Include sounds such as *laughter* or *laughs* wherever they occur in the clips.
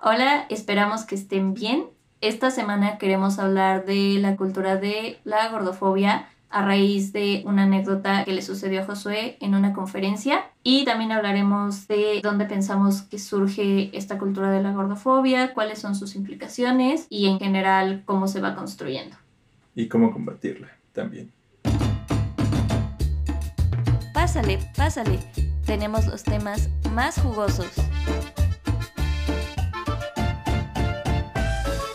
Hola, esperamos que estén bien. Esta semana queremos hablar de la cultura de la gordofobia a raíz de una anécdota que le sucedió a Josué en una conferencia y también hablaremos de dónde pensamos que surge esta cultura de la gordofobia, cuáles son sus implicaciones y en general cómo se va construyendo. Y cómo combatirla también. Pásale, pásale. Tenemos los temas más jugosos.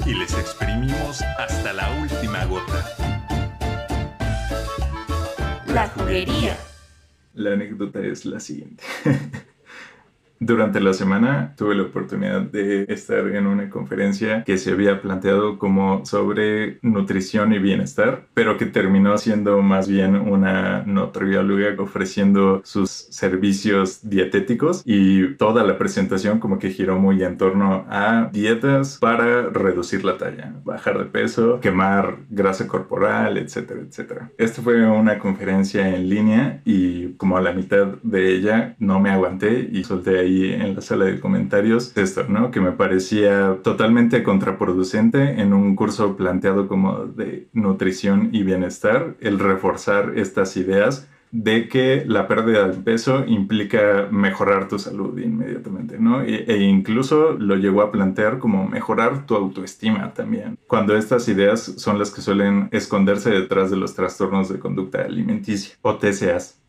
Y les exprimimos hasta la última gota. La juguería. La anécdota es la siguiente. *laughs* Durante la semana tuve la oportunidad de estar en una conferencia que se había planteado como sobre nutrición y bienestar, pero que terminó siendo más bien una nutrióloga ofreciendo sus servicios dietéticos y toda la presentación como que giró muy en torno a dietas para reducir la talla, bajar de peso, quemar grasa corporal, etcétera, etcétera. Esta fue una conferencia en línea y como a la mitad de ella no me aguanté y solté ahí en la sala de comentarios esto, ¿no? Que me parecía totalmente contraproducente en un curso planteado como de nutrición y bienestar, el reforzar estas ideas de que la pérdida de peso implica mejorar tu salud inmediatamente, ¿no? E, e, incluso lo llegó a plantear como mejorar tu autoestima también, cuando estas ideas son las que suelen esconderse detrás de los trastornos de conducta alimenticia o TCAs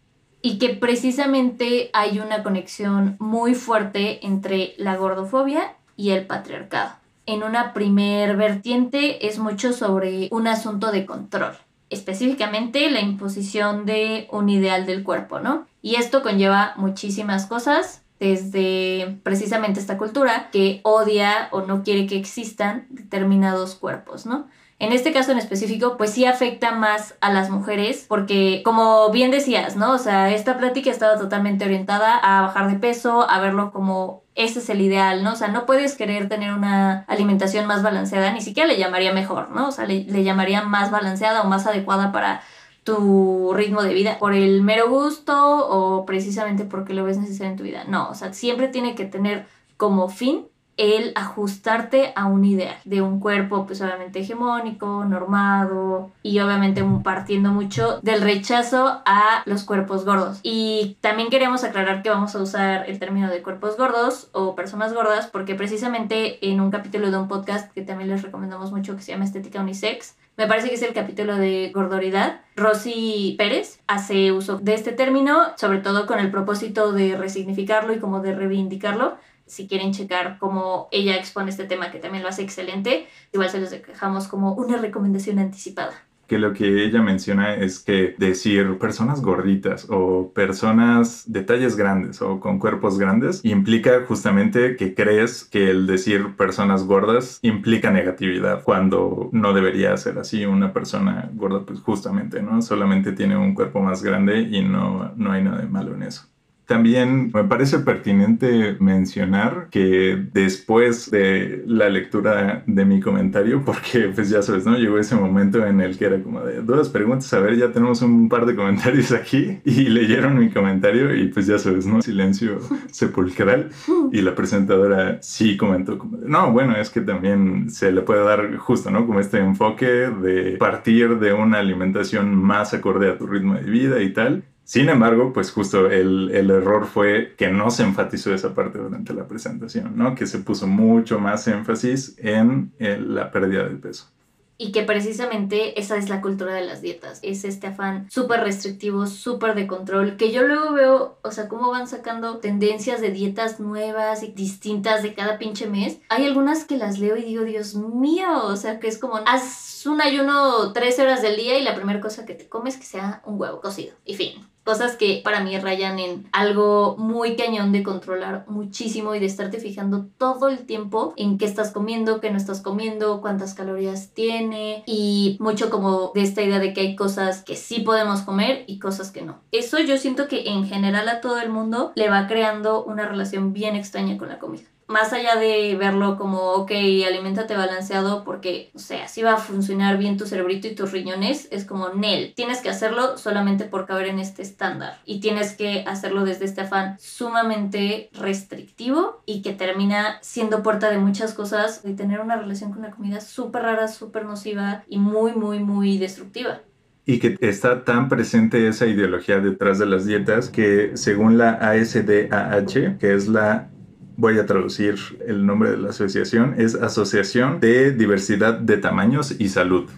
y que precisamente hay una conexión muy fuerte entre la gordofobia y el patriarcado. En una primer vertiente es mucho sobre un asunto de control, específicamente la imposición de un ideal del cuerpo, ¿no? Y esto conlleva muchísimas cosas, desde precisamente esta cultura que odia o no quiere que existan determinados cuerpos, ¿no? En este caso en específico, pues sí afecta más a las mujeres, porque como bien decías, ¿no? O sea, esta plática estaba totalmente orientada a bajar de peso, a verlo como ese es el ideal, ¿no? O sea, no puedes querer tener una alimentación más balanceada, ni siquiera le llamaría mejor, ¿no? O sea, le, le llamaría más balanceada o más adecuada para tu ritmo de vida por el mero gusto o precisamente porque lo ves necesario en tu vida. No, o sea, siempre tiene que tener como fin el ajustarte a un ideal de un cuerpo pues obviamente hegemónico, normado y obviamente partiendo mucho del rechazo a los cuerpos gordos. Y también queremos aclarar que vamos a usar el término de cuerpos gordos o personas gordas porque precisamente en un capítulo de un podcast que también les recomendamos mucho que se llama Estética Unisex, me parece que es el capítulo de gordoridad. Rosy Pérez hace uso de este término, sobre todo con el propósito de resignificarlo y como de reivindicarlo, si quieren checar cómo ella expone este tema, que también lo hace excelente, igual se los dejamos como una recomendación anticipada. Que lo que ella menciona es que decir personas gorditas o personas de talles grandes o con cuerpos grandes implica justamente que crees que el decir personas gordas implica negatividad cuando no debería ser así. Una persona gorda pues justamente, ¿no? Solamente tiene un cuerpo más grande y no, no hay nada de malo en eso. También me parece pertinente mencionar que después de la lectura de mi comentario, porque pues ya sabes, ¿no? Llegó ese momento en el que era como de dos preguntas, a ver, ya tenemos un par de comentarios aquí *laughs* y leyeron mi comentario y pues ya sabes, ¿no? Silencio *laughs* sepulcral y la presentadora sí comentó como no, bueno, es que también se le puede dar justo, ¿no? Como este enfoque de partir de una alimentación más acorde a tu ritmo de vida y tal sin embargo, pues justo el, error fue que no se enfatizó esa parte durante la presentación, ¿no? Que se puso mucho más énfasis en la pérdida de peso y que precisamente esa es la cultura de las dietas. Es este afán súper restrictivo, súper de control, que yo luego veo, o sea, cómo van sacando tendencias de dietas nuevas y distintas de cada pinche mes. Hay algunas que las leo y digo, Dios mío, o sea, que es como, haz un ayuno tres horas del día y la primera cosa que te comes que sea un huevo cocido. Y fin. Cosas que para mí rayan en algo muy cañón de controlar muchísimo y de estarte fijando todo el tiempo en qué estás comiendo, qué no estás comiendo, cuántas calorías tiene y mucho como de esta idea de que hay cosas que sí podemos comer y cosas que no. Eso yo siento que en general a todo el mundo le va creando una relación bien extraña con la comida. Más allá de verlo como, ok, alimentate balanceado porque, o sea, así va a funcionar bien tu cerebrito y tus riñones, es como, Nel, tienes que hacerlo solamente por caber en este estándar y tienes que hacerlo desde este afán sumamente restrictivo y que termina siendo puerta de muchas cosas y tener una relación con la comida súper rara, súper nociva y muy, muy, muy destructiva. Y que está tan presente esa ideología detrás de las dietas que según la ASDAH, que es la voy a traducir el nombre de la asociación, es Asociación de Diversidad de Tamaños y Salud.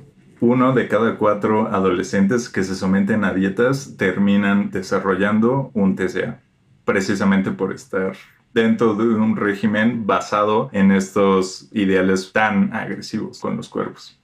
Uno de cada cuatro adolescentes que se someten a dietas terminan desarrollando un TCA, precisamente por estar dentro de un régimen basado en estos ideales tan agresivos con los cuerpos.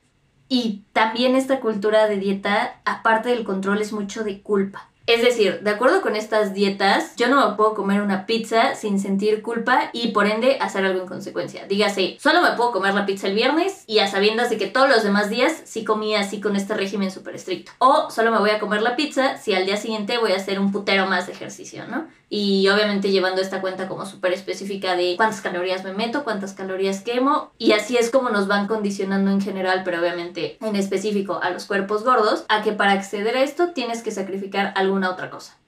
Y también esta cultura de dieta, aparte del control, es mucho de culpa. Es decir, de acuerdo con estas dietas, yo no me puedo comer una pizza sin sentir culpa y por ende hacer algo en consecuencia. Dígase, solo me puedo comer la pizza el viernes y a sabiendas de que todos los demás días sí comía así con este régimen súper estricto. O solo me voy a comer la pizza si al día siguiente voy a hacer un putero más de ejercicio, ¿no? Y obviamente llevando esta cuenta como súper específica de cuántas calorías me meto, cuántas calorías quemo. Y así es como nos van condicionando en general, pero obviamente en específico a los cuerpos gordos, a que para acceder a esto tienes que sacrificar alguna otra cosa.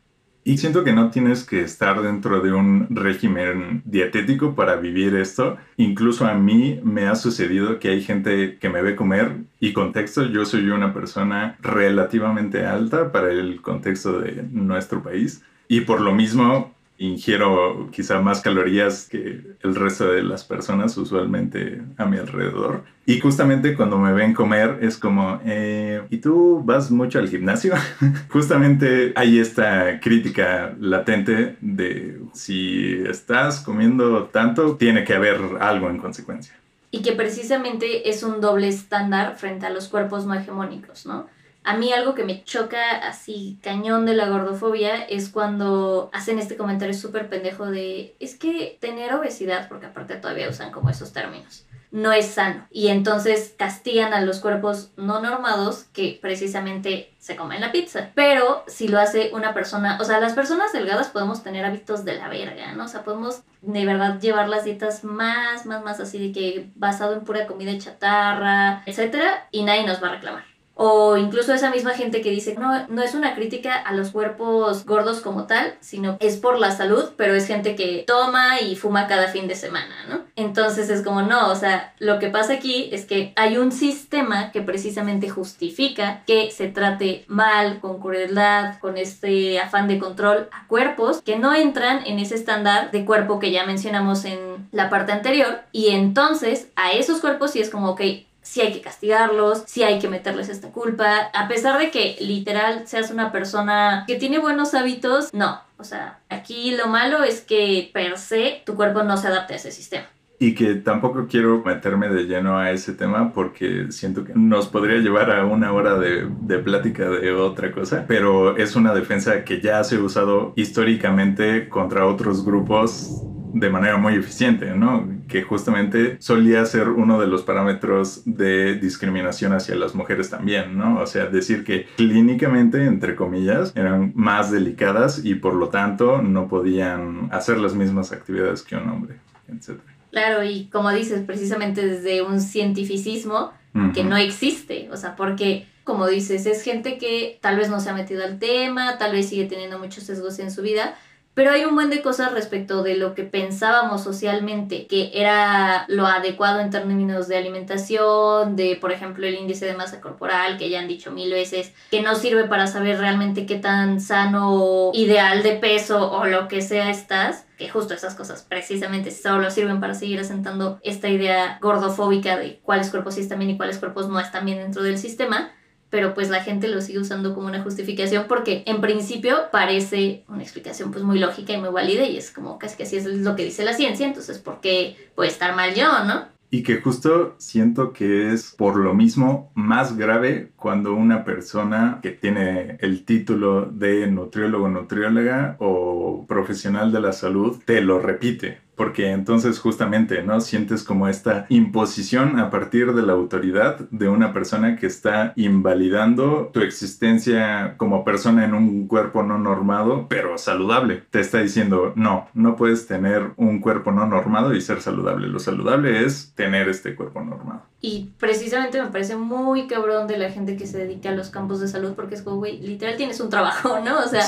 Y siento que no tienes que estar dentro de un régimen dietético para vivir esto. Incluso a mí me ha sucedido que hay gente que me ve comer y contexto, yo soy una persona relativamente alta para el contexto de nuestro país. Y por lo mismo ingiero quizá más calorías que el resto de las personas usualmente a mi alrededor. Y justamente cuando me ven comer es como, eh, ¿y tú vas mucho al gimnasio? *laughs* justamente hay esta crítica latente de si estás comiendo tanto, tiene que haber algo en consecuencia. Y que precisamente es un doble estándar frente a los cuerpos no hegemónicos, ¿no? A mí algo que me choca así cañón de la gordofobia es cuando hacen este comentario súper pendejo de es que tener obesidad, porque aparte todavía usan como esos términos, no es sano. Y entonces castigan a los cuerpos no normados que precisamente se comen la pizza. Pero si lo hace una persona, o sea, las personas delgadas podemos tener hábitos de la verga, ¿no? O sea, podemos de verdad llevar las dietas más, más, más así de que basado en pura comida chatarra, etcétera, y nadie nos va a reclamar. O incluso esa misma gente que dice, no, no es una crítica a los cuerpos gordos como tal, sino es por la salud, pero es gente que toma y fuma cada fin de semana, ¿no? Entonces es como, no, o sea, lo que pasa aquí es que hay un sistema que precisamente justifica que se trate mal, con crueldad, con este afán de control a cuerpos que no entran en ese estándar de cuerpo que ya mencionamos en la parte anterior. Y entonces a esos cuerpos sí es como, ok, si hay que castigarlos, si hay que meterles esta culpa, a pesar de que literal seas una persona que tiene buenos hábitos, no, o sea, aquí lo malo es que per se tu cuerpo no se adapte a ese sistema. Y que tampoco quiero meterme de lleno a ese tema porque siento que nos podría llevar a una hora de, de plática de otra cosa, pero es una defensa que ya se ha usado históricamente contra otros grupos de manera muy eficiente, ¿no? Que justamente solía ser uno de los parámetros de discriminación hacia las mujeres también, ¿no? O sea, decir que clínicamente, entre comillas, eran más delicadas y por lo tanto no podían hacer las mismas actividades que un hombre, etc. Claro, y como dices, precisamente desde un cientificismo que no existe, o sea, porque como dices, es gente que tal vez no se ha metido al tema, tal vez sigue teniendo muchos sesgos en su vida, pero hay un buen de cosas respecto de lo que pensábamos socialmente, que era lo adecuado en términos de alimentación, de, por ejemplo, el índice de masa corporal, que ya han dicho mil veces, que no sirve para saber realmente qué tan sano, ideal de peso o lo que sea estás que justo esas cosas precisamente solo sirven para seguir asentando esta idea gordofóbica de cuáles cuerpos sí están bien y cuáles cuerpos no están bien dentro del sistema pero pues la gente lo sigue usando como una justificación porque en principio parece una explicación pues muy lógica y muy válida y es como casi que así es lo que dice la ciencia, entonces ¿por qué puede estar mal yo, no? Y que justo siento que es por lo mismo más grave cuando una persona que tiene el título de nutriólogo, nutrióloga o profesional de la salud te lo repite porque entonces justamente, ¿no? Sientes como esta imposición a partir de la autoridad de una persona que está invalidando tu existencia como persona en un cuerpo no normado, pero saludable. Te está diciendo, no, no puedes tener un cuerpo no normado y ser saludable. Lo saludable es tener este cuerpo normado. Y precisamente me parece muy cabrón de la gente que se dedica a los campos de salud porque es como, güey, literal tienes un trabajo, ¿no? O sea,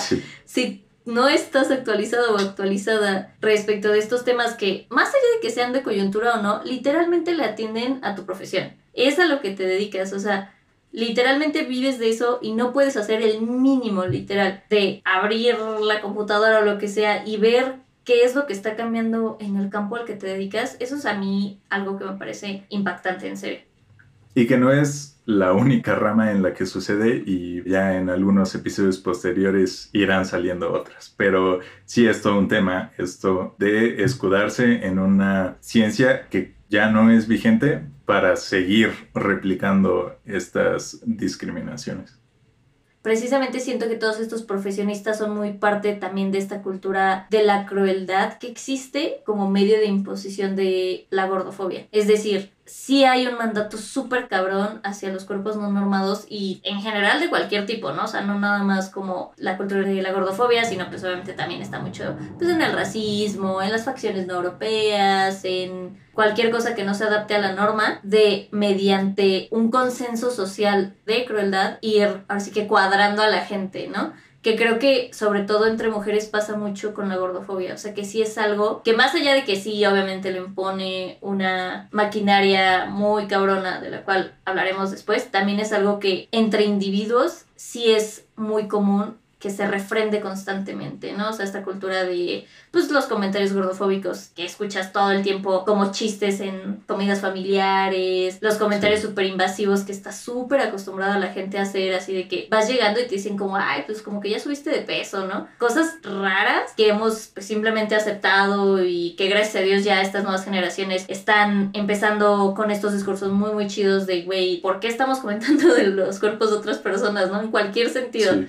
si no estás actualizado o actualizada respecto de estos temas que, más allá de que sean de coyuntura o no, literalmente le atienden a tu profesión. Es a lo que te dedicas, o sea, literalmente vives de eso y no puedes hacer el mínimo, literal, de abrir la computadora o lo que sea y ver qué es lo que está cambiando en el campo al que te dedicas. Eso es a mí algo que me parece impactante, en serio. Y que no es la única rama en la que sucede y ya en algunos episodios posteriores irán saliendo otras. Pero sí es todo un tema esto de escudarse en una ciencia que ya no es vigente para seguir replicando estas discriminaciones precisamente siento que todos estos profesionistas son muy parte también de esta cultura de la crueldad que existe como medio de imposición de la gordofobia. Es decir, sí hay un mandato súper cabrón hacia los cuerpos no normados y en general de cualquier tipo, ¿no? O sea, no nada más como la cultura de la gordofobia, sino pues obviamente también está mucho pues en el racismo, en las facciones no europeas, en cualquier cosa que no se adapte a la norma, de mediante un consenso social de crueldad ir así que cuadrando a la gente, ¿no? Que creo que sobre todo entre mujeres pasa mucho con la gordofobia, o sea que sí es algo que más allá de que sí obviamente lo impone una maquinaria muy cabrona de la cual hablaremos después, también es algo que entre individuos sí es muy común que se refrende constantemente, ¿no? O sea, esta cultura de, pues, los comentarios gordofóbicos que escuchas todo el tiempo como chistes en comidas familiares, los comentarios súper invasivos que está súper acostumbrada la gente a hacer, así de que vas llegando y te dicen como, ay, pues como que ya subiste de peso, ¿no? Cosas raras que hemos pues, simplemente aceptado y que gracias a Dios ya estas nuevas generaciones están empezando con estos discursos muy, muy chidos de, güey, ¿por qué estamos comentando de los cuerpos de otras personas, ¿no? En cualquier sentido. Sí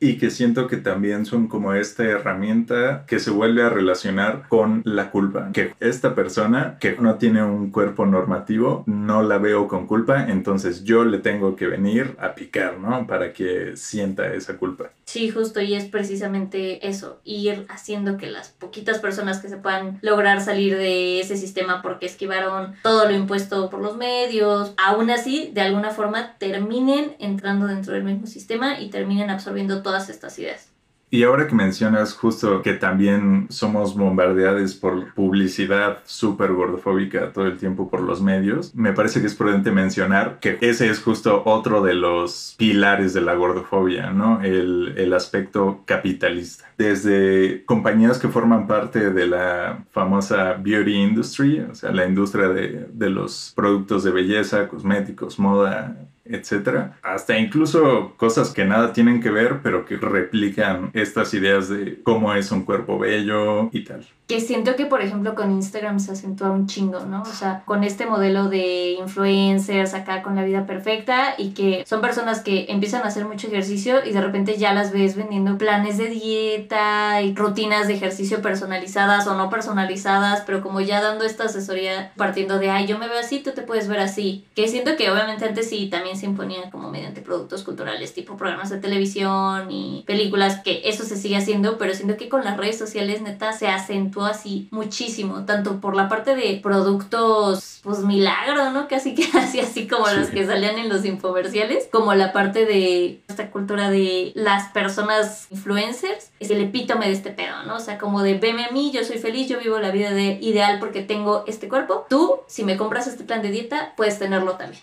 y que siento que también son como esta herramienta que se vuelve a relacionar con la culpa. Que esta persona que no tiene un cuerpo normativo, no la veo con culpa, entonces yo le tengo que venir a picar, ¿no? Para que sienta esa culpa. Sí, justo, y es precisamente eso, ir haciendo que las poquitas personas que se puedan lograr salir de ese sistema porque esquivaron todo lo impuesto por los medios, aún así, de alguna forma, terminen entrando dentro del mismo sistema y terminen absorbiendo todas estas ideas. Y ahora que mencionas justo que también somos bombardeados por publicidad súper gordofóbica todo el tiempo por los medios, me parece que es prudente mencionar que ese es justo otro de los pilares de la gordofobia, ¿no? El, el aspecto capitalista. Desde compañías que forman parte de la famosa beauty industry, o sea, la industria de, de los productos de belleza, cosméticos, moda, etcétera, hasta incluso cosas que nada tienen que ver, pero que replican estas ideas de cómo es un cuerpo bello y tal que siento que por ejemplo con Instagram se acentúa un chingo, ¿no? O sea, con este modelo de influencers acá con la vida perfecta y que son personas que empiezan a hacer mucho ejercicio y de repente ya las ves vendiendo planes de dieta y rutinas de ejercicio personalizadas o no personalizadas, pero como ya dando esta asesoría partiendo de, ay, yo me veo así, tú te puedes ver así. Que siento que obviamente antes sí también se imponía como mediante productos culturales, tipo programas de televisión y películas, que eso se sigue haciendo, pero siento que con las redes sociales neta se así muchísimo, tanto por la parte de productos, pues milagro, ¿no? Casi que *laughs* así, así como los que salían en los infomerciales, como la parte de esta cultura de las personas influencers, es el epítome de este pedo, ¿no? O sea, como de veme a mí, yo soy feliz, yo vivo la vida de ideal porque tengo este cuerpo. Tú, si me compras este plan de dieta, puedes tenerlo también.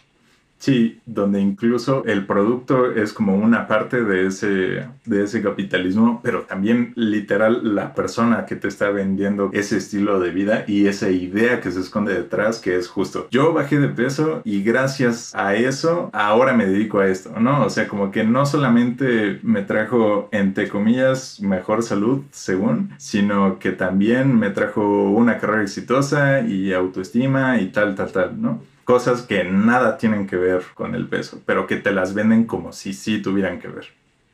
Sí, donde incluso el producto es como una parte de ese, de ese capitalismo, pero también literal la persona que te está vendiendo ese estilo de vida y esa idea que se esconde detrás, que es justo, yo bajé de peso y gracias a eso ahora me dedico a esto, ¿no? O sea, como que no solamente me trajo, entre comillas, mejor salud, según, sino que también me trajo una carrera exitosa y autoestima y tal, tal, tal, ¿no? Cosas que nada tienen que ver con el peso, pero que te las venden como si sí tuvieran que ver.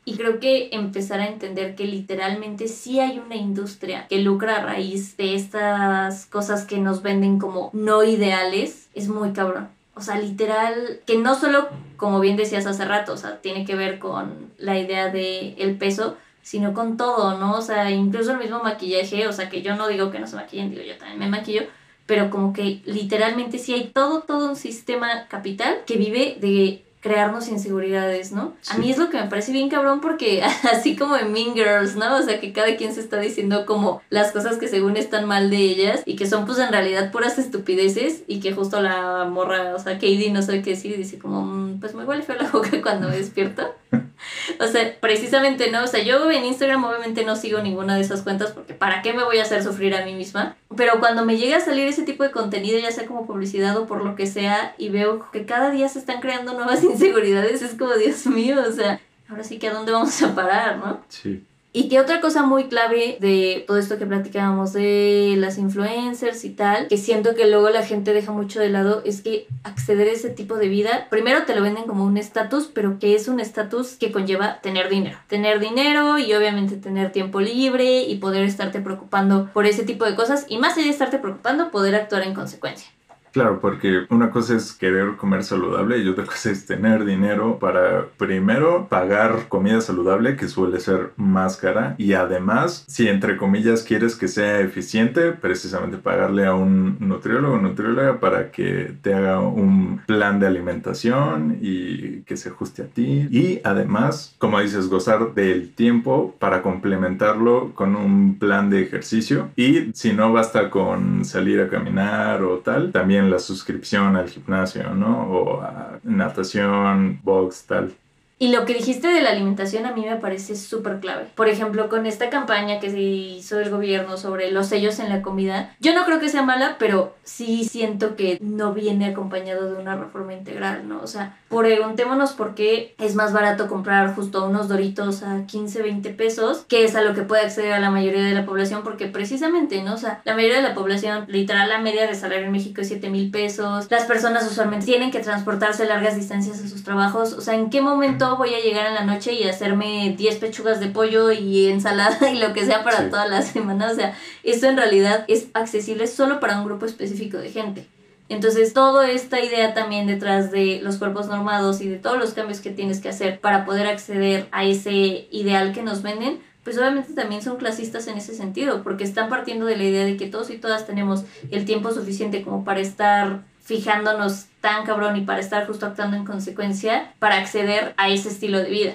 Y creo que empezar a entender que literalmente sí hay una industria que lucra a raíz de estas cosas que nos venden como no ideales es muy cabrón. O sea, literal, que no solo, como bien decías hace rato, o sea, tiene que ver con la idea de el peso, sino con todo, ¿no? O sea, incluso el mismo maquillaje, o sea, que yo no digo que no se maquillen, digo, yo también me maquillo, pero como que literalmente sí hay todo, todo un sistema capital que vive de crearnos inseguridades, ¿no? A mí es lo que me parece bien cabrón porque *laughs* así como en Mean Girls, ¿no? O sea, que cada quien se está diciendo como las cosas que según están mal de ellas y que son pues en realidad puras estupideces y que justo la morra, o sea, Katie no sabe qué decir y dice como, mm, pues me huele feo la boca *laughs* cuando me despierto. *laughs* o sea, precisamente, ¿no? O sea, yo en Instagram obviamente no sigo ninguna de esas cuentas porque ¿para qué me voy a hacer sufrir a mí misma? Pero cuando me llega a salir ese tipo de contenido, ya sea como publicidad o por lo que sea, y veo que cada día se están creando nuevas *laughs* inseguridades, es como, Dios mío, o sea, ahora sí que a dónde vamos a parar, ¿no? Sí. Y que otra cosa muy clave de todo esto que platicábamos de las influencers y tal, que siento que luego la gente deja mucho de lado, es que acceder a ese tipo de vida, primero te lo venden como un estatus, pero que es un estatus que conlleva tener dinero. Tener dinero y obviamente tener tiempo libre y poder estarte preocupando por ese tipo de cosas y más allá de estarte preocupando, poder actuar en consecuencia. Claro, porque una cosa es querer comer saludable y otra cosa es tener dinero para primero pagar comida saludable que suele ser más cara y además si entre comillas quieres que sea eficiente precisamente pagarle a un nutriólogo o nutrióloga para que te haga un plan de alimentación y que se ajuste a ti. Y además como dices gozar del tiempo para complementarlo con un plan de ejercicio. Y si no basta con salir a caminar o tal también la suscripción al gimnasio, ¿no? O a natación, box, tal. Y lo que dijiste de la alimentación a mí me parece súper clave. Por ejemplo, con esta campaña que se hizo el gobierno sobre los sellos en la comida, yo no creo que sea mala, pero sí siento que no viene acompañado de una reforma integral, ¿no? O sea, preguntémonos por qué es más barato comprar justo unos doritos a 15, 20 pesos, que es a lo que puede acceder a la mayoría de la población, porque precisamente, ¿no? O sea, la mayoría de la población, literal, la media de salario en México es 7 mil pesos. Las personas usualmente tienen que transportarse largas distancias a sus trabajos. O sea, ¿en qué momento voy a llegar en la noche y hacerme 10 pechugas de pollo y ensalada y lo que sea para toda la semana. O sea, esto en realidad es accesible solo para un grupo específico de gente. Entonces, toda esta idea también detrás de los cuerpos normados y de todos los cambios que tienes que hacer para poder acceder a ese ideal que nos venden, pues obviamente también son clasistas en ese sentido, porque están partiendo de la idea de que todos y todas tenemos el tiempo suficiente como para estar fijándonos tan cabrón y para estar justo actuando en consecuencia para acceder a ese estilo de vida.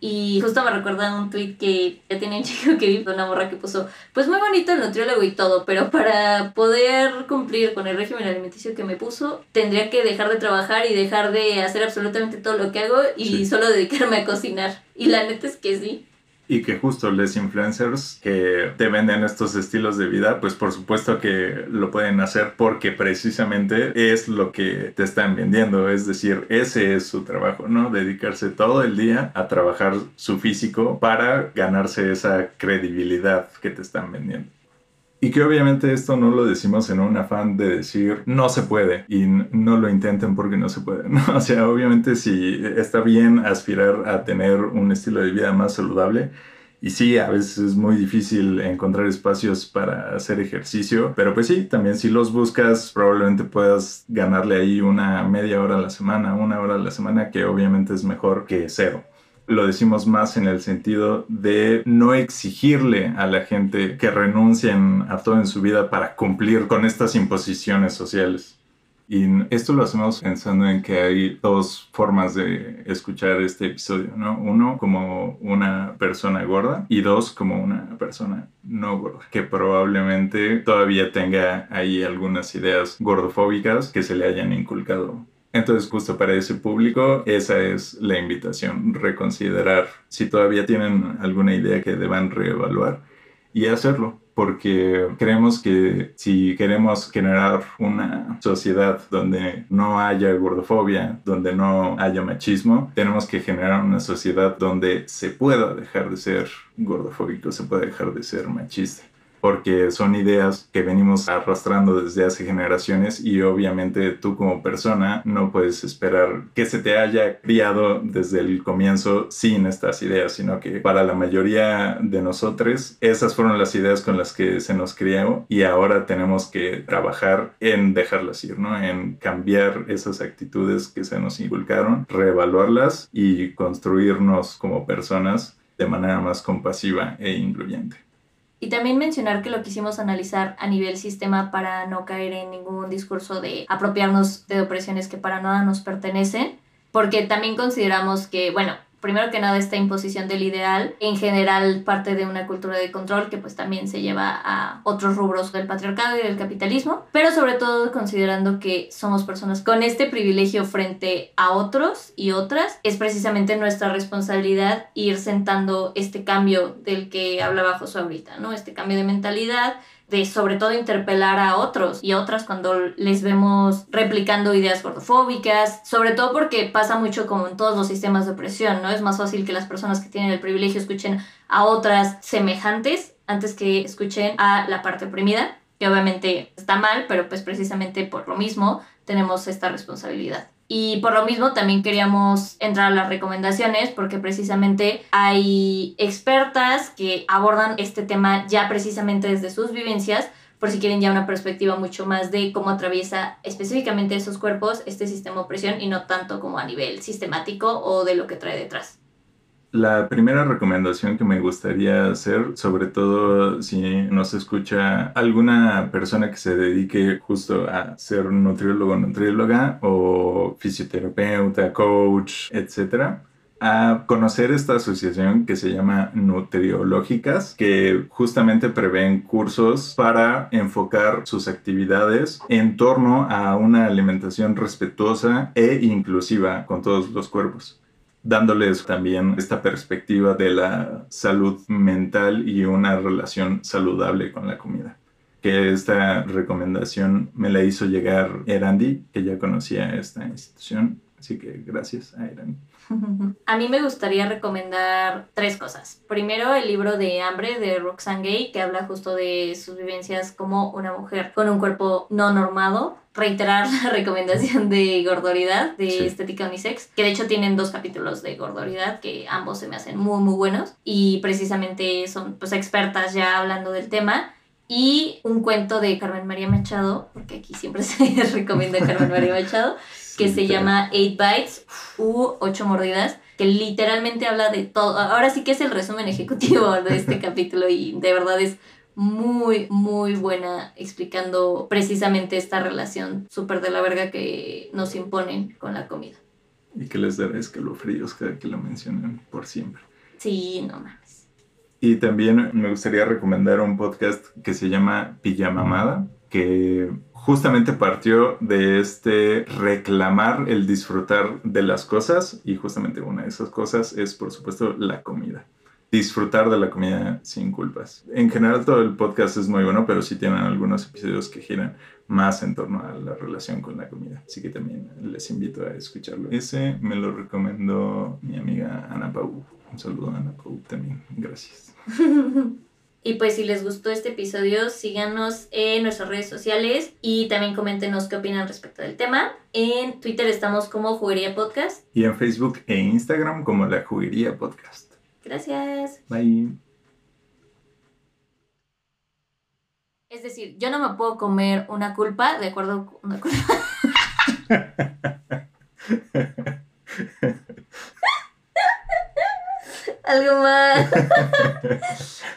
Y justo me recuerda un tweet que ya tenía un *laughs* chico que vi, una morra que puso, pues muy bonito el nutriólogo y todo, pero para poder cumplir con el régimen alimenticio que me puso, tendría que dejar de trabajar y dejar de hacer absolutamente todo lo que hago y solo dedicarme a cocinar. Y la neta es que sí. Y que justo los influencers que te venden estos estilos de vida, pues por supuesto que lo pueden hacer porque precisamente es lo que te están vendiendo. Es decir, ese es su trabajo, ¿no? Dedicarse todo el día a trabajar su físico para ganarse esa credibilidad que te están vendiendo. Y que obviamente esto no lo decimos en un afán de decir no se puede y no lo intenten porque no se puede. *laughs* ¿no? O sea, obviamente si está bien aspirar a tener un estilo de vida más saludable, y sí, a veces es muy difícil encontrar espacios para hacer ejercicio, pero pues sí, también si los buscas, probablemente puedas ganarle ahí una media hora a la semana, una hora a la semana, que obviamente es mejor que cero lo decimos más en el sentido de no exigirle a la gente que renuncien a todo en su vida para cumplir con estas imposiciones sociales. Y esto lo hacemos pensando en que hay dos formas de escuchar este episodio, ¿no? Uno como una persona gorda y dos como una persona no gorda, que probablemente todavía tenga ahí algunas ideas gordofóbicas que se le hayan inculcado entonces, justo para ese público, esa es la invitación, reconsiderar si todavía tienen alguna idea que deban reevaluar y hacerlo, porque creemos que si queremos generar una sociedad donde no haya gordofobia, donde no haya machismo, tenemos que generar una sociedad donde se pueda dejar de ser gordofóbico, se pueda dejar de ser machista porque son ideas que venimos arrastrando desde hace generaciones y obviamente tú como persona no puedes esperar que se te haya criado desde el comienzo sin estas ideas, sino que para la mayoría de nosotros esas fueron las ideas con las que se nos crió y ahora tenemos que trabajar en dejarlas ir, ¿no? En cambiar esas actitudes que se nos inculcaron, reevaluarlas y construirnos como personas de manera más compasiva e incluyente. Y también mencionar que lo quisimos analizar a nivel sistema para no caer en ningún discurso de apropiarnos de opresiones que para nada nos pertenecen, porque también consideramos que, bueno, primero que nada esta imposición del ideal, en general parte de una cultura de control que pues también se lleva a otros rubros del patriarcado y del capitalismo, pero sobre todo considerando que somos personas con este privilegio frente a otros y otras, es precisamente nuestra responsabilidad ir sentando este cambio del que hablaba Josué ahorita, ¿no? Este cambio de mentalidad, de sobre todo interpelar a otros y otras cuando les vemos replicando ideas gordofóbicas, sobre todo porque pasa mucho como en todos los sistemas de opresión, ¿no? Es más fácil que las personas que tienen el privilegio escuchen a otras semejantes antes que escuchen a la parte oprimida, que obviamente está mal, pero pues precisamente por lo mismo tenemos esta responsabilidad. Y por lo mismo también queríamos entrar a las recomendaciones porque precisamente hay expertas que abordan este tema ya precisamente desde sus vivencias, por si quieren ya una perspectiva mucho más de cómo atraviesa específicamente esos cuerpos este sistema de opresión y no tanto como a nivel sistemático o de lo que trae detrás. La primera recomendación que me gustaría hacer, sobre todo si nos escucha alguna persona que se dedique justo a ser nutriólogo, nutrióloga o fisioterapeuta, coach, etcétera, a conocer esta asociación que se llama Nutriológicas, que justamente prevén cursos para enfocar sus actividades en torno a una alimentación respetuosa e inclusiva con todos los cuerpos dándoles también esta perspectiva de la salud mental y una relación saludable con la comida. Que esta recomendación me la hizo llegar Erandi, que ya conocía esta institución. Así que gracias a Erandi. *laughs* A mí me gustaría recomendar tres cosas. Primero, el libro de Hambre de Roxane Gay, que habla justo de sus vivencias como una mujer con un cuerpo no normado. Reiterar *laughs* la recomendación de Gordoridad, de Estética Unisex, que de hecho tienen dos capítulos de Gordoridad, que ambos se me hacen muy, muy buenos. Y precisamente son pues expertas ya hablando del tema. Y un cuento de Carmen María Machado, porque aquí siempre *laughs* se recomienda Carmen María Machado, que se llama Eight Bites u Ocho Mordidas, que literalmente habla de todo. Ahora sí que es el resumen ejecutivo de este *laughs* capítulo y de verdad es muy, muy buena explicando precisamente esta relación súper de la verga que nos imponen con la comida. Y que les dará escalofríos cada que lo mencionen por siempre. Sí, no mames. Y también me gustaría recomendar un podcast que se llama Pijamamada, que justamente partió de este reclamar el disfrutar de las cosas y justamente una de esas cosas es por supuesto la comida. Disfrutar de la comida sin culpas. En general todo el podcast es muy bueno, pero sí tienen algunos episodios que giran más en torno a la relación con la comida. Así que también les invito a escucharlo. Ese me lo recomendó mi amiga Ana Pau. Un saludo Ana Pau también. Gracias. *laughs* Y pues si les gustó este episodio, síganos en nuestras redes sociales y también coméntenos qué opinan respecto del tema. En Twitter estamos como Juguería Podcast. Y en Facebook e Instagram como La Juguería Podcast. Gracias. Bye. Es decir, yo no me puedo comer una culpa de acuerdo con una culpa. *laughs* *laughs* Algo más. *laughs*